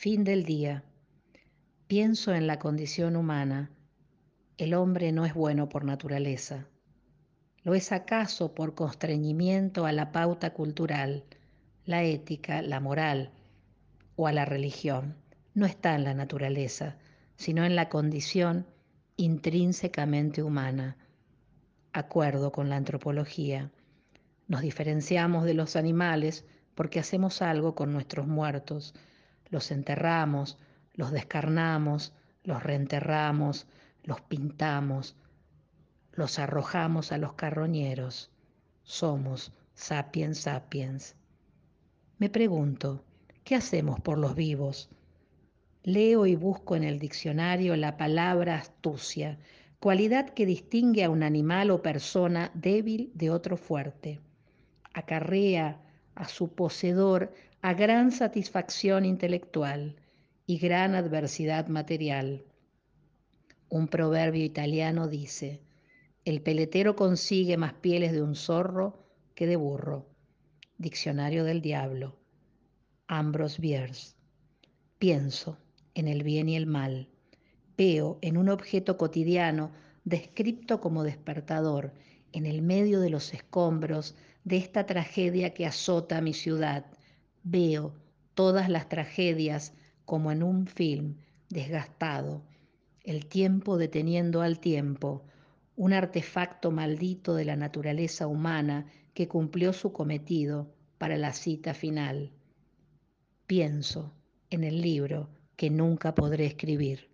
Fin del día. Pienso en la condición humana. El hombre no es bueno por naturaleza. ¿Lo es acaso por constreñimiento a la pauta cultural, la ética, la moral o a la religión? No está en la naturaleza, sino en la condición intrínsecamente humana. Acuerdo con la antropología. Nos diferenciamos de los animales porque hacemos algo con nuestros muertos. Los enterramos, los descarnamos, los reenterramos, los pintamos, los arrojamos a los carroñeros. Somos sapiens sapiens. Me pregunto, ¿qué hacemos por los vivos? Leo y busco en el diccionario la palabra astucia, cualidad que distingue a un animal o persona débil de otro fuerte acarrea a su poseedor a gran satisfacción intelectual y gran adversidad material. Un proverbio italiano dice, el peletero consigue más pieles de un zorro que de burro. Diccionario del Diablo. Ambrose Bierce. Pienso en el bien y el mal. Veo en un objeto cotidiano descripto como despertador en el medio de los escombros de esta tragedia que azota mi ciudad. Veo todas las tragedias como en un film desgastado, el tiempo deteniendo al tiempo, un artefacto maldito de la naturaleza humana que cumplió su cometido para la cita final. Pienso en el libro que nunca podré escribir.